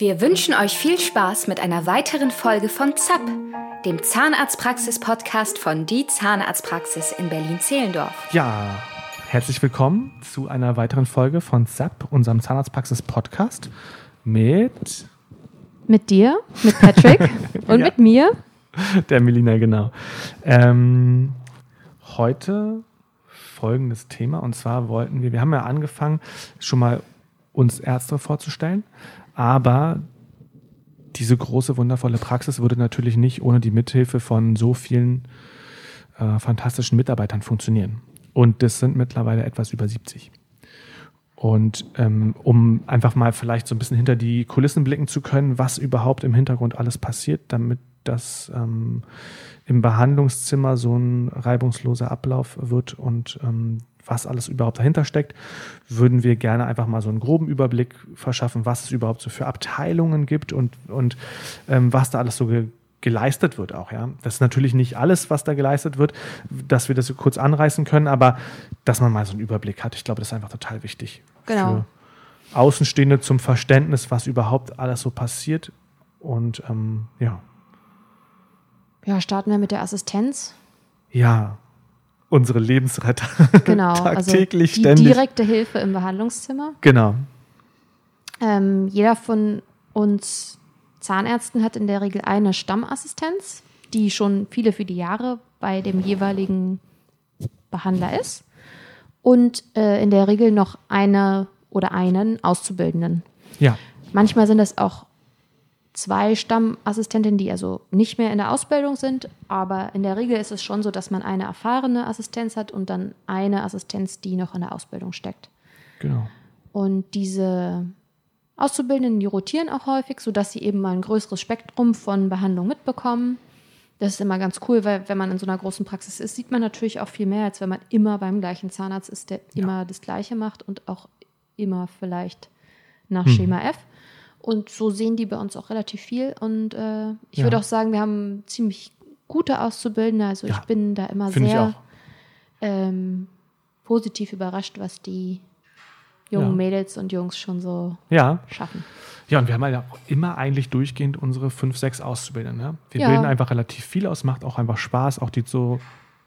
Wir wünschen euch viel Spaß mit einer weiteren Folge von ZAP, dem Zahnarztpraxis-Podcast von Die Zahnarztpraxis in Berlin-Zehlendorf. Ja, herzlich willkommen zu einer weiteren Folge von ZAP, unserem Zahnarztpraxis-Podcast mit. Mit dir, mit Patrick und Ja. mit mir. Der Melina, genau. Ähm, heute folgendes Thema und zwar wollten wir, wir haben ja angefangen, schon mal uns Ärzte vorzustellen, aber diese große, wundervolle Praxis würde natürlich nicht ohne die Mithilfe von so vielen äh, fantastischen Mitarbeitern funktionieren. Und das sind mittlerweile etwas über 70. Und ähm, um einfach mal vielleicht so ein bisschen hinter die Kulissen blicken zu können, was überhaupt im Hintergrund alles passiert, damit das ähm, im Behandlungszimmer so ein reibungsloser Ablauf wird und ähm, was alles überhaupt dahinter steckt, würden wir gerne einfach mal so einen groben Überblick verschaffen, was es überhaupt so für Abteilungen gibt und, und ähm, was da alles so ge geleistet wird auch, ja. Das ist natürlich nicht alles, was da geleistet wird, dass wir das so kurz anreißen können, aber dass man mal so einen Überblick hat. Ich glaube, das ist einfach total wichtig. Genau. Für Außenstehende zum Verständnis, was überhaupt alles so passiert. Und ähm, ja. Ja, starten wir mit der Assistenz. Ja. Unsere Lebensretter. Genau. Tagtäglich, also die ständig. direkte Hilfe im Behandlungszimmer. Genau. Ähm, jeder von uns Zahnärzten hat in der Regel eine Stammassistenz, die schon viele, viele Jahre bei dem jeweiligen Behandler ist. Und äh, in der Regel noch eine oder einen Auszubildenden. Ja. Manchmal sind es auch zwei Stammassistentinnen, die also nicht mehr in der Ausbildung sind, aber in der Regel ist es schon so, dass man eine erfahrene Assistenz hat und dann eine Assistenz, die noch in der Ausbildung steckt. Genau. Und diese Auszubildenden, die rotieren auch häufig, sodass sie eben mal ein größeres Spektrum von Behandlung mitbekommen. Das ist immer ganz cool, weil wenn man in so einer großen Praxis ist, sieht man natürlich auch viel mehr, als wenn man immer beim gleichen Zahnarzt ist, der Ja. immer das Gleiche macht und auch immer vielleicht nach Hm. Schema F. Und so sehen die bei uns auch relativ viel. Und äh, ich Ja. würde auch sagen, wir haben ziemlich gute Auszubildende. Also Ja. ich bin da immer sehr ähm, positiv überrascht, was die jungen Ja. Mädels und Jungs schon so Ja. schaffen. Ja, und wir haben halt auch immer eigentlich durchgehend unsere fünf, sechs Auszubildenden. Ne? Wir Ja. bilden einfach relativ viel aus, macht auch einfach Spaß, auch die so,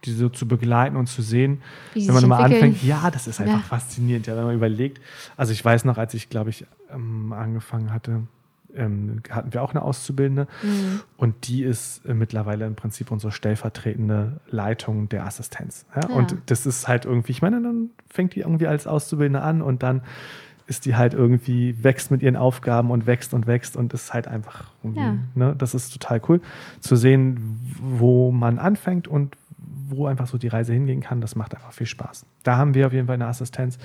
die so zu begleiten und zu sehen. Wie wenn man entwickeln. anfängt, ja, das ist einfach Ja. faszinierend, ja, wenn man überlegt. Also ich weiß noch, als ich, glaube ich, ähm, angefangen hatte, ähm, hatten wir auch eine Auszubildende Mhm. und die ist äh, mittlerweile im Prinzip unsere stellvertretende Leitung der Assistenz. Ja? Ja. Und das ist halt irgendwie, ich meine, dann fängt die irgendwie als Auszubildende an und dann ist die halt irgendwie, wächst mit ihren Aufgaben und wächst und wächst und ist halt einfach Ja. ne, das ist total cool zu sehen, wo man anfängt und wo einfach so die Reise hingehen kann. Das macht einfach viel Spaß. Da haben wir auf jeden Fall eine Assistenz,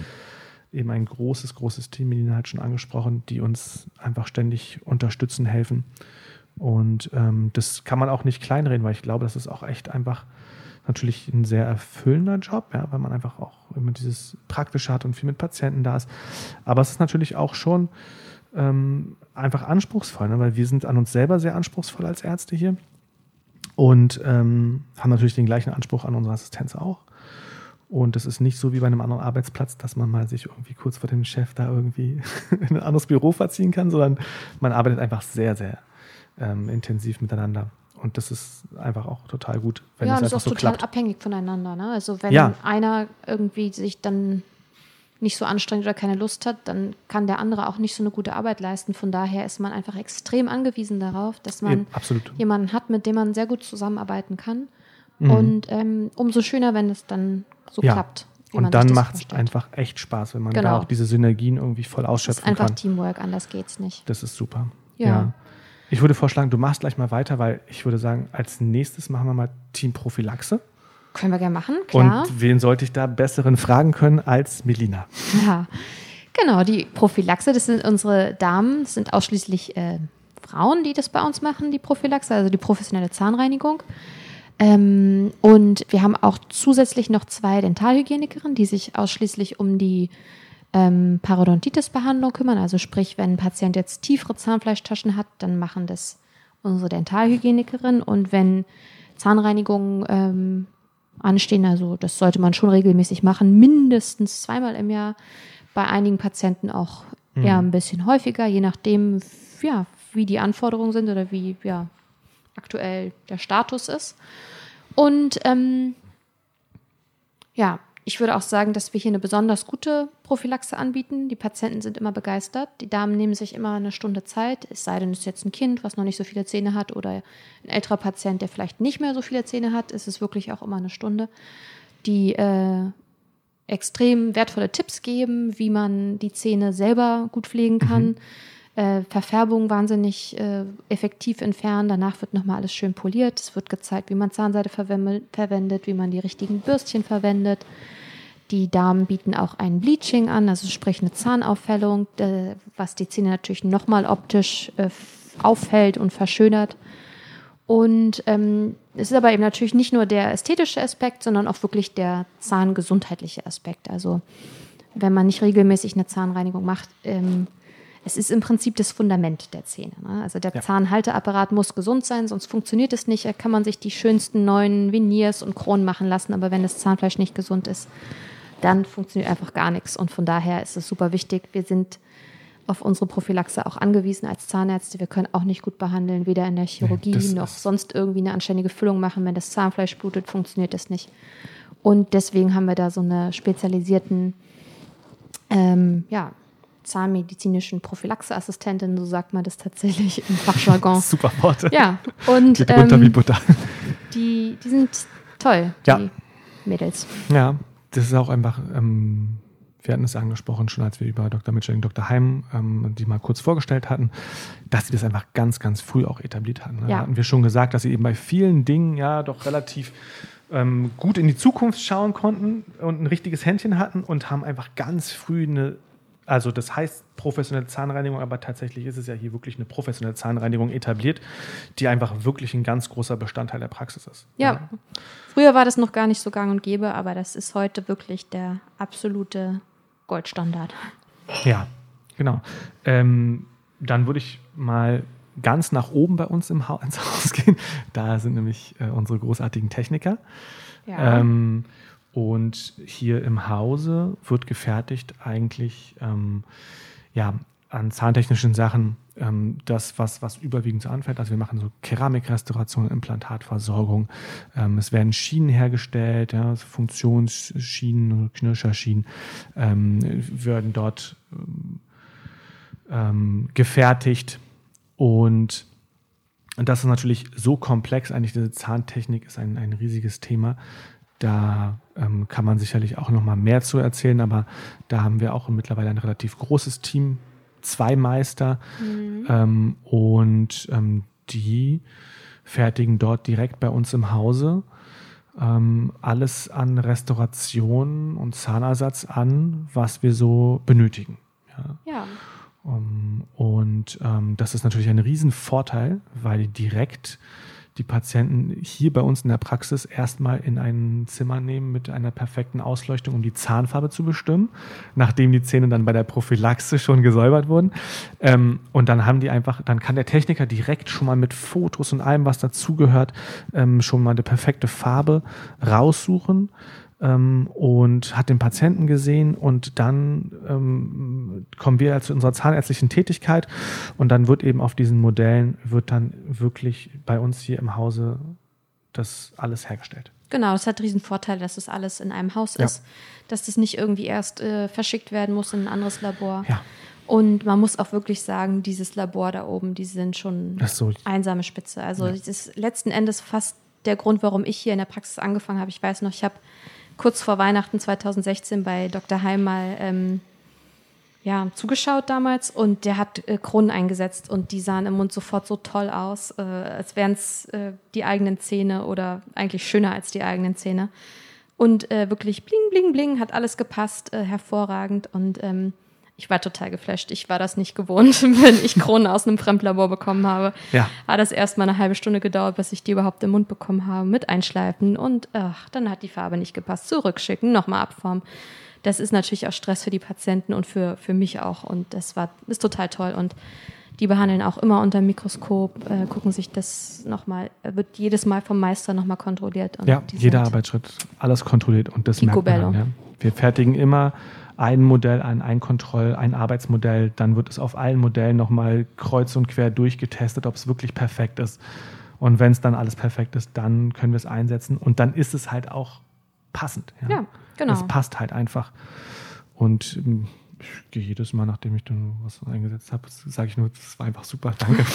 eben ein großes, großes Team, Melina hat schon angesprochen, die uns einfach ständig unterstützen, helfen. Und ähm, das kann man auch nicht kleinreden, weil ich glaube, das ist auch echt einfach natürlich ein sehr erfüllender Job, ja, weil man einfach auch immer dieses Praktische hat und viel mit Patienten da ist. Aber es ist natürlich auch schon ähm, einfach anspruchsvoll, ne? weil wir sind an uns selber sehr anspruchsvoll als Ärzte hier und ähm, haben natürlich den gleichen Anspruch an unsere Assistenz auch. Und es ist nicht so wie bei einem anderen Arbeitsplatz, dass man mal sich irgendwie kurz vor dem Chef da irgendwie in ein anderes Büro verziehen kann, sondern man arbeitet einfach sehr, sehr ähm, intensiv miteinander. Und das ist einfach auch total gut, wenn ja, und das ist auch so total klappt. abhängig voneinander. Ne? Also wenn Ja. einer irgendwie sich dann nicht so anstrengt oder keine Lust hat, dann kann der andere auch nicht so eine gute Arbeit leisten. Von daher ist man einfach extrem angewiesen darauf, dass man Eben, jemanden hat, mit dem man sehr gut zusammenarbeiten kann. Mhm. Und ähm, umso schöner, wenn es dann so Ja. klappt. Und dann macht es einfach echt Spaß, wenn man da Genau. auch diese Synergien irgendwie voll Das ist ausschöpfen einfach kann. Teamwork, anders geht's nicht. Das ist super. Ja. Ich würde vorschlagen, du machst gleich mal weiter, weil ich würde sagen, als nächstes machen wir mal Team Prophylaxe. Können wir gerne machen, klar. Und wen sollte ich da besseren fragen können als Melina? Ja, genau, die Prophylaxe, das sind unsere Damen, das sind ausschließlich äh, Frauen, die das bei uns machen, die Prophylaxe, also die professionelle Zahnreinigung. Ähm, und wir haben auch zusätzlich noch zwei Dentalhygienikerinnen, die sich ausschließlich um die ähm, Parodontitis-Behandlung kümmern. Also sprich, wenn ein Patient jetzt tiefere Zahnfleischtaschen hat, dann machen das unsere Dentalhygienikerin. Und wenn Zahnreinigungen ähm, anstehen, also das sollte man schon regelmäßig machen, mindestens zweimal im Jahr, bei einigen Patienten auch eher ein bisschen häufiger, je nachdem, ja, wie die Anforderungen sind oder wie ja, aktuell der Status ist. Und ähm, ja, ich würde auch sagen, dass wir hier eine besonders gute Prophylaxe anbieten. Die Patienten sind immer begeistert. Die Damen nehmen sich immer eine Stunde Zeit, es sei denn, es ist jetzt ein Kind, was noch nicht so viele Zähne hat oder ein älterer Patient, der vielleicht nicht mehr so viele Zähne hat. Es ist wirklich auch immer eine Stunde, die äh, extrem wertvolle Tipps geben, wie man die Zähne selber gut pflegen kann. Mhm äh, Verfärbung wahnsinnig äh, effektiv entfernen. Danach wird nochmal alles schön poliert. Es wird gezeigt, wie man Zahnseide verwendet, wie man die richtigen Bürstchen verwendet. Die Damen bieten auch ein Bleaching an, also sprich eine Zahnaufhellung, äh, was die Zähne natürlich nochmal optisch äh, aufhält und verschönert. Und ähm, es ist aber eben natürlich nicht nur der ästhetische Aspekt, sondern auch wirklich der zahngesundheitliche Aspekt. Also wenn man nicht regelmäßig eine Zahnreinigung macht, ähm, es ist im Prinzip das Fundament der Zähne. Ne? Also der ja. Zahnhalteapparat muss gesund sein, sonst funktioniert es nicht. Da kann man sich die schönsten neuen Veneers und Kronen machen lassen, aber wenn das Zahnfleisch nicht gesund ist, dann funktioniert einfach gar nichts. Und von daher ist es super wichtig. Wir sind auf unsere Prophylaxe auch angewiesen als Zahnärzte. Wir können auch nicht gut behandeln, weder in der Chirurgie nee, noch sonst irgendwie eine anständige Füllung machen. Wenn das Zahnfleisch blutet, funktioniert das nicht. Und deswegen haben wir da so eine spezialisierten ähm, ja, zahnmedizinischen Prophylaxeassistentin, so sagt man das tatsächlich im Fachjargon. Super Worte. Ja, und Geht ähm, wie Butter. Die, die sind toll, ja. die Mädels. Ja, das ist auch einfach, ähm, wir hatten es angesprochen, schon als wir über Dr. Mitchell und Dr. Heim ähm, die mal kurz vorgestellt hatten, dass sie das einfach ganz, ganz früh auch etabliert hatten. Ne? Ja. Da hatten wir schon gesagt, dass sie eben bei vielen Dingen ja doch relativ ähm, gut in die Zukunft schauen konnten und ein richtiges Händchen hatten und haben einfach ganz früh eine also das heißt professionelle Zahnreinigung, aber tatsächlich ist es ja hier wirklich eine professionelle Zahnreinigung etabliert, die einfach wirklich ein ganz großer Bestandteil der Praxis ist. Ja, ja. früher war das noch gar nicht so gang und gäbe, aber das ist heute wirklich der absolute Goldstandard. Ja, genau. Ähm, dann würde ich mal ganz nach oben bei uns im ha ins Haus gehen. Da sind nämlich äh, unsere großartigen Techniker. Ja. Ähm, und hier im Hause wird gefertigt eigentlich ähm, ja, an zahntechnischen Sachen ähm, das, was, was überwiegend so anfällt. Also wir machen so Keramikrestauration, Implantatversorgung. Ähm, es werden Schienen hergestellt, ja, Funktionsschienen, Knirscherschienen ähm, werden dort ähm, gefertigt. Und das ist natürlich so komplex. Eigentlich diese Zahntechnik ist ein, ein riesiges Thema. Da ähm, kann man sicherlich auch noch mal mehr zu erzählen, aber da haben wir auch mittlerweile ein relativ großes Team, zwei Meister mhm. ähm, und ähm, die fertigen dort direkt bei uns im Hause ähm, alles an Restauration und Zahnersatz an, was wir so benötigen. Ja. ja. Um, und ähm, das ist natürlich ein Riesenvorteil, weil die direkt die Patienten hier bei uns in der Praxis erstmal in ein Zimmer nehmen mit einer perfekten Ausleuchtung, um die Zahnfarbe zu bestimmen, nachdem die Zähne dann bei der Prophylaxe schon gesäubert wurden. Ähm, und dann haben die einfach, dann kann der Techniker direkt schon mal mit Fotos und allem, was dazugehört, ähm, schon mal eine perfekte Farbe raussuchen ähm, und hat den Patienten gesehen und dann ähm, kommen wir zu unserer zahnärztlichen Tätigkeit und dann wird eben auf diesen Modellen wird dann wirklich bei uns hier im Hause das alles hergestellt. Genau, das hat riesen Vorteil, dass das alles in einem Haus ja. ist, dass das nicht irgendwie erst äh, verschickt werden muss in ein anderes Labor. Ja. Und man muss auch wirklich sagen, dieses Labor da oben, die sind schon so. einsame Spitze. Also ja. das ist letzten Endes fast der Grund, warum ich hier in der Praxis angefangen habe. Ich weiß noch, ich habe kurz vor Weihnachten 2016 bei Dr. Heim mal ähm, ja, zugeschaut damals und der hat äh, Kronen eingesetzt und die sahen im Mund sofort so toll aus, äh, als wären es äh, die eigenen Zähne oder eigentlich schöner als die eigenen Zähne. Und äh, wirklich bling, bling, bling, hat alles gepasst, äh, hervorragend und ähm, ich war total geflasht. Ich war das nicht gewohnt, wenn ich Kronen aus einem Fremdlabor bekommen habe. Ja. Hat das erst mal eine halbe Stunde gedauert, bis ich die überhaupt im Mund bekommen habe, mit einschleifen und ach, dann hat die Farbe nicht gepasst. Zurückschicken, nochmal abformen. Das ist natürlich auch Stress für die Patienten und für, für mich auch. Und das war, ist total toll. Und die behandeln auch immer unter dem Mikroskop, äh, gucken sich das nochmal, wird jedes Mal vom Meister nochmal kontrolliert. ja, jeder Arbeitsschritt, alles kontrolliert und das merkt man dann, ja. Wir fertigen immer ein Modell, ein Einkontroll, ein Arbeitsmodell, dann wird es auf allen Modellen nochmal kreuz und quer durchgetestet, ob es wirklich perfekt ist. Und wenn es dann alles perfekt ist, dann können wir es einsetzen und dann ist es halt auch passend. Ja, ja genau. Es passt halt einfach. Und ähm, ich gehe jedes Mal, nachdem ich dann was eingesetzt habe, sage ich nur, das war einfach super, danke.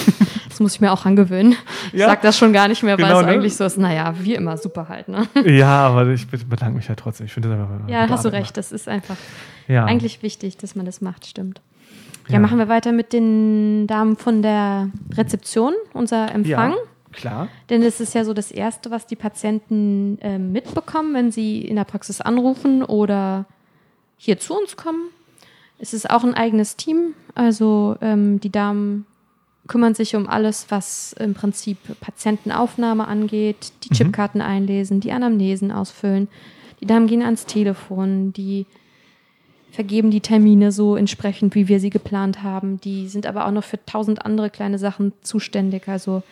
Das muss ich mir auch angewöhnen. Ich Ja. sag das schon gar nicht mehr, weil Genau, es ne? eigentlich so ist, naja, wie immer, super halt, ne? ja, aber ich bedanke mich halt trotzdem. Ich finde das einfach. Ja, hast du recht, das ist einfach macht. Ja. eigentlich wichtig, dass man das macht, stimmt. Ja, Ja. machen wir weiter mit den Damen von der Rezeption, unser Empfang. Ja, klar. Denn es ist ja so das Erste, was die Patienten ähm, mitbekommen, wenn sie in der Praxis anrufen oder hier zu uns kommen. Es ist auch ein eigenes Team. Also ähm, die Damen kümmern sich um alles, was im Prinzip Patientenaufnahme angeht, die Chipkarten einlesen, die Anamnesen ausfüllen. Die Damen gehen ans Telefon, die vergeben die Termine so entsprechend, wie wir sie geplant haben. Die sind aber auch noch für tausend andere kleine Sachen zuständig. Also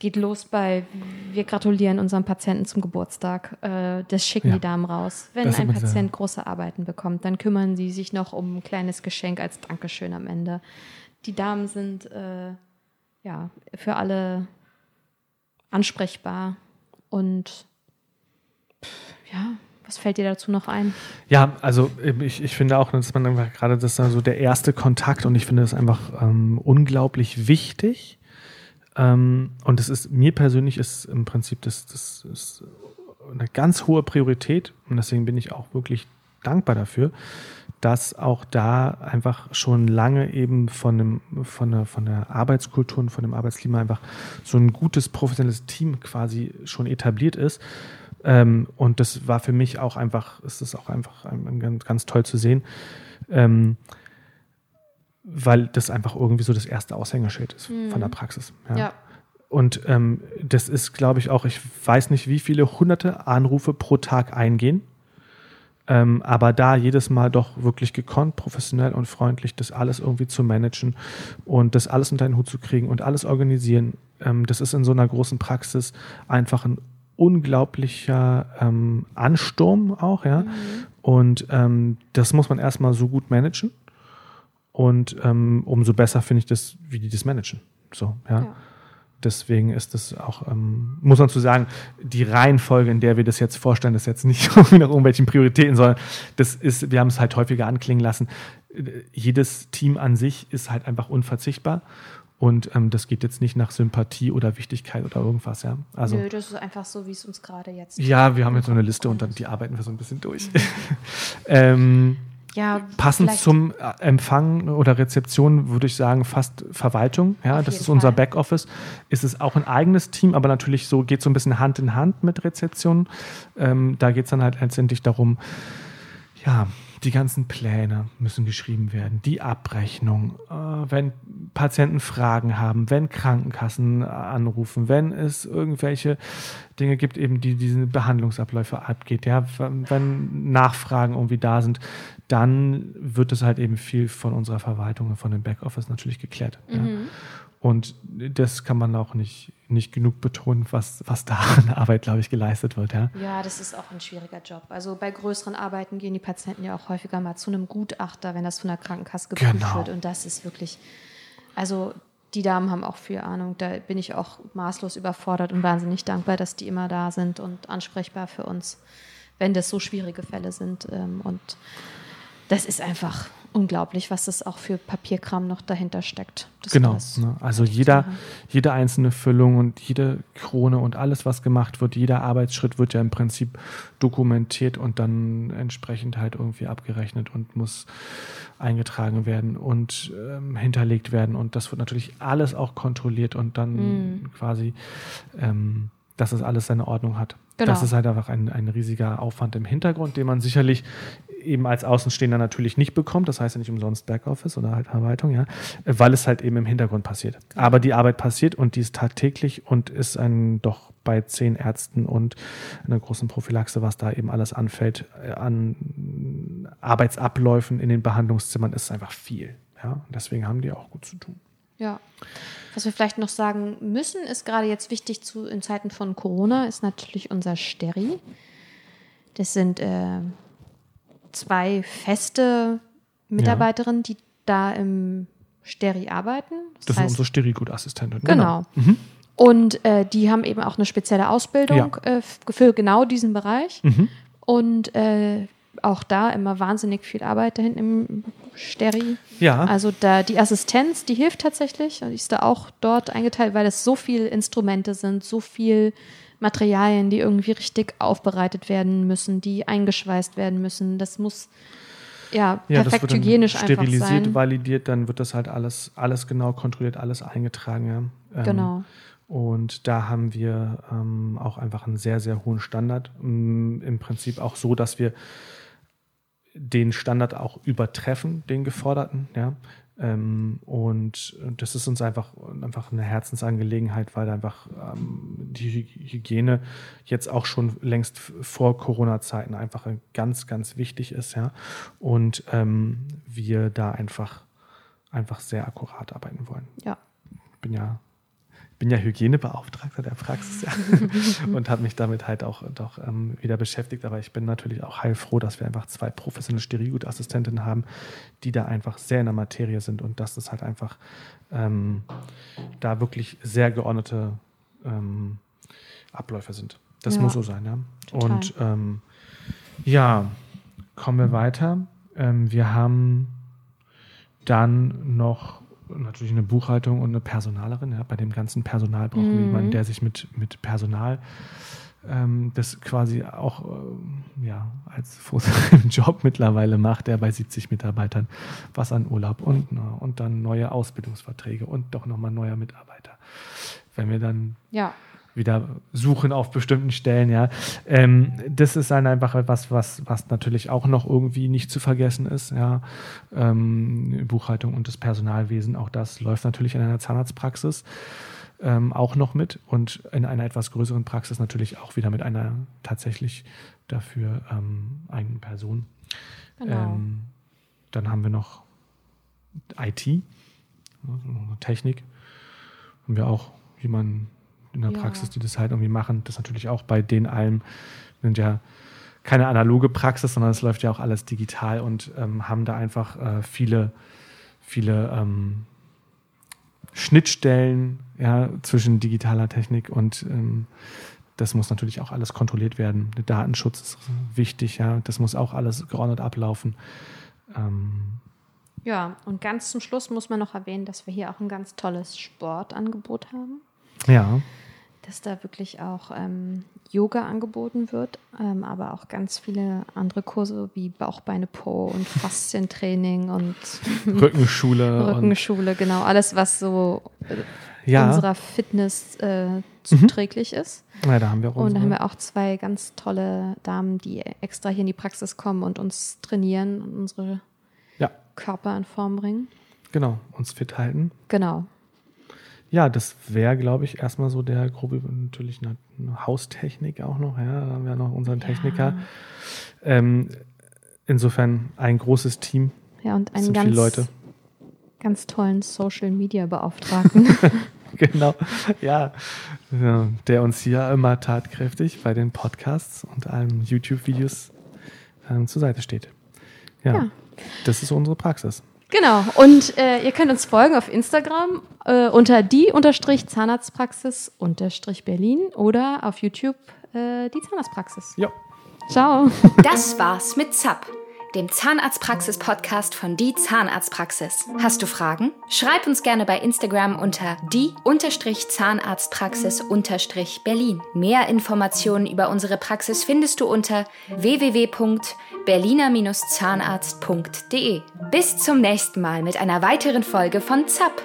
geht los bei, wir gratulieren unserem Patienten zum Geburtstag. Äh, das schicken Ja. die Damen raus. Wenn Das ein Patient große Arbeiten bekommt, dann kümmern sie sich noch um ein kleines Geschenk als Dankeschön am Ende. Die Damen sind äh, ja für alle ansprechbar und ja, was fällt dir dazu noch ein? Ja, also ähm, ich, ich finde auch, dass man einfach gerade das ist so der erste Kontakt und ich finde das einfach ähm, unglaublich wichtig. Ähm, und es ist mir persönlich ist im Prinzip das, das ist eine ganz hohe Priorität und deswegen bin ich auch wirklich dankbar dafür, dass auch da einfach schon lange eben von, dem, von, der, von der Arbeitskultur und von dem Arbeitsklima einfach so ein gutes professionelles Team quasi schon etabliert ist. Ähm, und das war für mich auch einfach, ist es auch einfach ein, ein ganz, ganz toll zu sehen, ähm, weil das einfach irgendwie so das erste Aushängeschild ist von der Praxis. Und ähm, das ist, glaube ich, auch, ich weiß nicht, wie viele hunderte Anrufe pro Tag eingehen. Ähm, aber da jedes Mal doch wirklich gekonnt, professionell und freundlich, das alles irgendwie zu managen und das alles unter den Hut zu kriegen und alles organisieren, ähm, das ist in so einer großen Praxis einfach ein unglaublicher ähm, Ansturm auch, ja. Und ähm, das muss man erstmal so gut managen. Und ähm, umso besser finde ich das, wie die das managen. So, ja. Ja. Deswegen ist es auch, ähm, muss man zu sagen, die Reihenfolge, in der wir das jetzt vorstellen, ist jetzt nicht nach irgendwelchen Prioritäten, sondern das ist, wir haben es halt häufiger anklingen lassen. Jedes Team an sich ist halt einfach unverzichtbar. Und ähm, das geht jetzt nicht nach Sympathie oder Wichtigkeit oder irgendwas, ja. Also, Nö, das ist einfach so, wie es uns gerade jetzt. ja, wir haben jetzt so eine Liste und dann die arbeiten wir so ein bisschen durch. ähm, Ja, Passend zum äh, Empfang oder Rezeption würde ich sagen, fast Verwaltung. Ja, das ist unser Fall. Backoffice. Ist es auch ein eigenes Team, aber natürlich so geht so ein bisschen Hand in Hand mit Rezeption. Ähm, da geht es dann halt letztendlich darum, ja, die ganzen Pläne müssen geschrieben werden, die Abrechnung, äh, wenn Patienten Fragen haben, wenn Krankenkassen anrufen, wenn es irgendwelche Dinge gibt, eben die diese Behandlungsabläufe abgeht, ja, wenn Nachfragen irgendwie da sind, dann wird es halt eben viel von unserer Verwaltung und von dem Backoffice natürlich geklärt. Ja. Und das kann man auch nicht, nicht genug betonen, was, was da an Arbeit, glaube ich, geleistet wird. Ja. Ja, das ist auch ein schwieriger Job. Also bei größeren Arbeiten gehen die Patienten ja auch häufiger mal zu einem Gutachter, wenn das von der Krankenkasse geprüft Genau. wird. Und das ist wirklich, also die Damen haben auch viel Ahnung. Da bin ich auch maßlos überfordert und wahnsinnig dankbar, dass die immer da sind und ansprechbar für uns, wenn das so schwierige Fälle sind. Ähm, Und das ist einfach unglaublich, was das auch für Papierkram noch dahinter steckt. Das Genau. Ne? Also jeder, jede einzelne Füllung und jede Krone und alles, was gemacht wird, jeder Arbeitsschritt wird ja im Prinzip dokumentiert und dann entsprechend halt irgendwie abgerechnet und muss eingetragen werden und ähm, hinterlegt werden. Und das wird natürlich alles auch kontrolliert und dann Mhm. quasi, ähm, dass es alles seine Ordnung hat. Genau. Das ist halt einfach ein, ein riesiger Aufwand im Hintergrund, den man sicherlich eben als Außenstehender natürlich nicht bekommt. Das heißt ja nicht umsonst Backoffice oder halt Verwaltung, ja, weil es halt eben im Hintergrund passiert. Aber die Arbeit passiert und die ist tagtäglich und ist ein doch bei zehn Ärzten und einer großen Prophylaxe, was da eben alles anfällt, äh, an Arbeitsabläufen in den Behandlungszimmern, ist einfach viel. Ja, und deswegen haben die auch gut zu tun. Ja. Was wir vielleicht noch sagen müssen, ist gerade jetzt wichtig zu, in Zeiten von Corona, ist natürlich unser Steri. Das sind äh, zwei feste Mitarbeiterinnen, die da im Steri arbeiten. Das, sind unsere Sterigutassistenten. Genau. Mhm. Und äh, die haben eben auch eine spezielle Ausbildung äh, f- für genau diesen Bereich. Mhm. Und äh, auch da immer wahnsinnig viel Arbeit da hinten im Steri. Ja. Also da die Assistenz, die hilft tatsächlich. Und die ist da auch dort eingeteilt, weil es so viele Instrumente sind, so viel Materialien, die irgendwie richtig aufbereitet werden müssen, die eingeschweißt werden müssen. Das muss ja, Ja, das perfekt wird dann hygienisch einfach sterilisiert, sein. validiert, dann wird das halt alles, alles genau kontrolliert, alles eingetragen. Ja. Ähm, Genau. Und da haben wir ähm, auch einfach einen sehr, sehr hohen Standard. Mm, Im Prinzip auch so, dass wir den Standard auch übertreffen, den geforderten. Ja. Ähm, und das ist uns einfach, einfach eine Herzensangelegenheit, weil einfach ähm, die Hy- Hygiene jetzt auch schon längst vor Corona-Zeiten einfach ganz, ganz wichtig ist. Ja. Und ähm, wir da einfach, einfach sehr akkurat arbeiten wollen Ja. bin ja, bin ja Hygienebeauftragter der Praxis ja. und habe mich damit halt auch doch ähm, wieder beschäftigt. Aber ich bin natürlich auch heilfroh, dass wir einfach zwei professionelle Sterilgutassistentinnen haben, die da einfach sehr in der Materie sind und dass das halt einfach ähm, da wirklich sehr geordnete ähm, Abläufe sind. Das Ja. muss so sein, ja. Total. Und ähm, ja, kommen wir weiter. Ähm, wir haben dann noch natürlich eine Buchhaltung und eine Personalerin. Ja. Bei dem ganzen Personal brauchen wir Mhm. jemanden, der sich mit, mit Personal ähm, das quasi auch ähm, ja, als Job mittlerweile macht, der bei 70 Mitarbeitern was an Urlaub und, ne, und dann neue Ausbildungsverträge und doch nochmal neuer Mitarbeiter. Wenn wir dann Ja. Wieder suchen auf bestimmten Stellen, ja. Ähm, das ist dann einfach etwas, was, was natürlich auch noch irgendwie nicht zu vergessen ist, ja. Ähm, Buchhaltung und das Personalwesen, auch das läuft natürlich in einer Zahnarztpraxis ähm, auch noch mit und in einer etwas größeren Praxis natürlich auch wieder mit einer tatsächlich dafür ähm, eigenen Person. Genau. Ähm, dann haben wir noch IT, also noch Technik. Haben wir auch jemanden in der Ja. Praxis, die das halt irgendwie machen. Das natürlich auch bei den allen sind ja keine analoge Praxis, sondern es läuft ja auch alles digital und ähm, haben da einfach äh, viele, viele ähm, Schnittstellen ja, zwischen digitaler Technik und ähm, das muss natürlich auch alles kontrolliert werden. Der Datenschutz ist wichtig, ja. Das muss auch alles geordnet ablaufen. Ähm, Ja, und ganz zum Schluss muss man noch erwähnen, dass wir hier auch ein ganz tolles Sportangebot haben. Ja, Dass da wirklich auch ähm, Yoga angeboten wird, ähm, aber auch ganz viele andere Kurse wie Bauch, Beine, Po und Faszientraining und Rückenschule. Rückenschule, genau. Alles, was so äh, und, ja, unserer Fitness äh, zuträglich ist. ja, da haben wir auch Und da haben wir auch zwei ganz tolle Damen, die extra hier in die Praxis kommen und uns trainieren und unsere Ja, Körper in Form bringen. genau, uns fit halten. Genau. Ja, das wäre, glaube ich, erstmal so der grobe, natürlich eine, eine Haustechnik auch noch. Ja, da haben wir noch unseren Techniker. Ähm, insofern ein großes Team. Ja, und sind ganz, Leute. ganz tollen Social Media Beauftragten. Genau, ja, ja, der uns hier immer tatkräftig bei den Podcasts und allen YouTube-Videos ähm, zur Seite steht. Ja, Ja. das ist unsere Praxis. Genau. Und äh, ihr könnt uns folgen auf Instagram äh, unter die unterstrich Zahnarztpraxis unterstrich Berlin oder auf YouTube äh, die Zahnarztpraxis. Ja. Ciao. Das war's mit ZAP, dem Zahnarztpraxis-Podcast von Die Zahnarztpraxis. Hast du Fragen? Schreib uns gerne bei Instagram unter die-zahnarztpraxis-berlin. Mehr Informationen über unsere Praxis findest du unter www.berliner-zahnarzt.de. Bis zum nächsten Mal mit einer weiteren Folge von ZAP,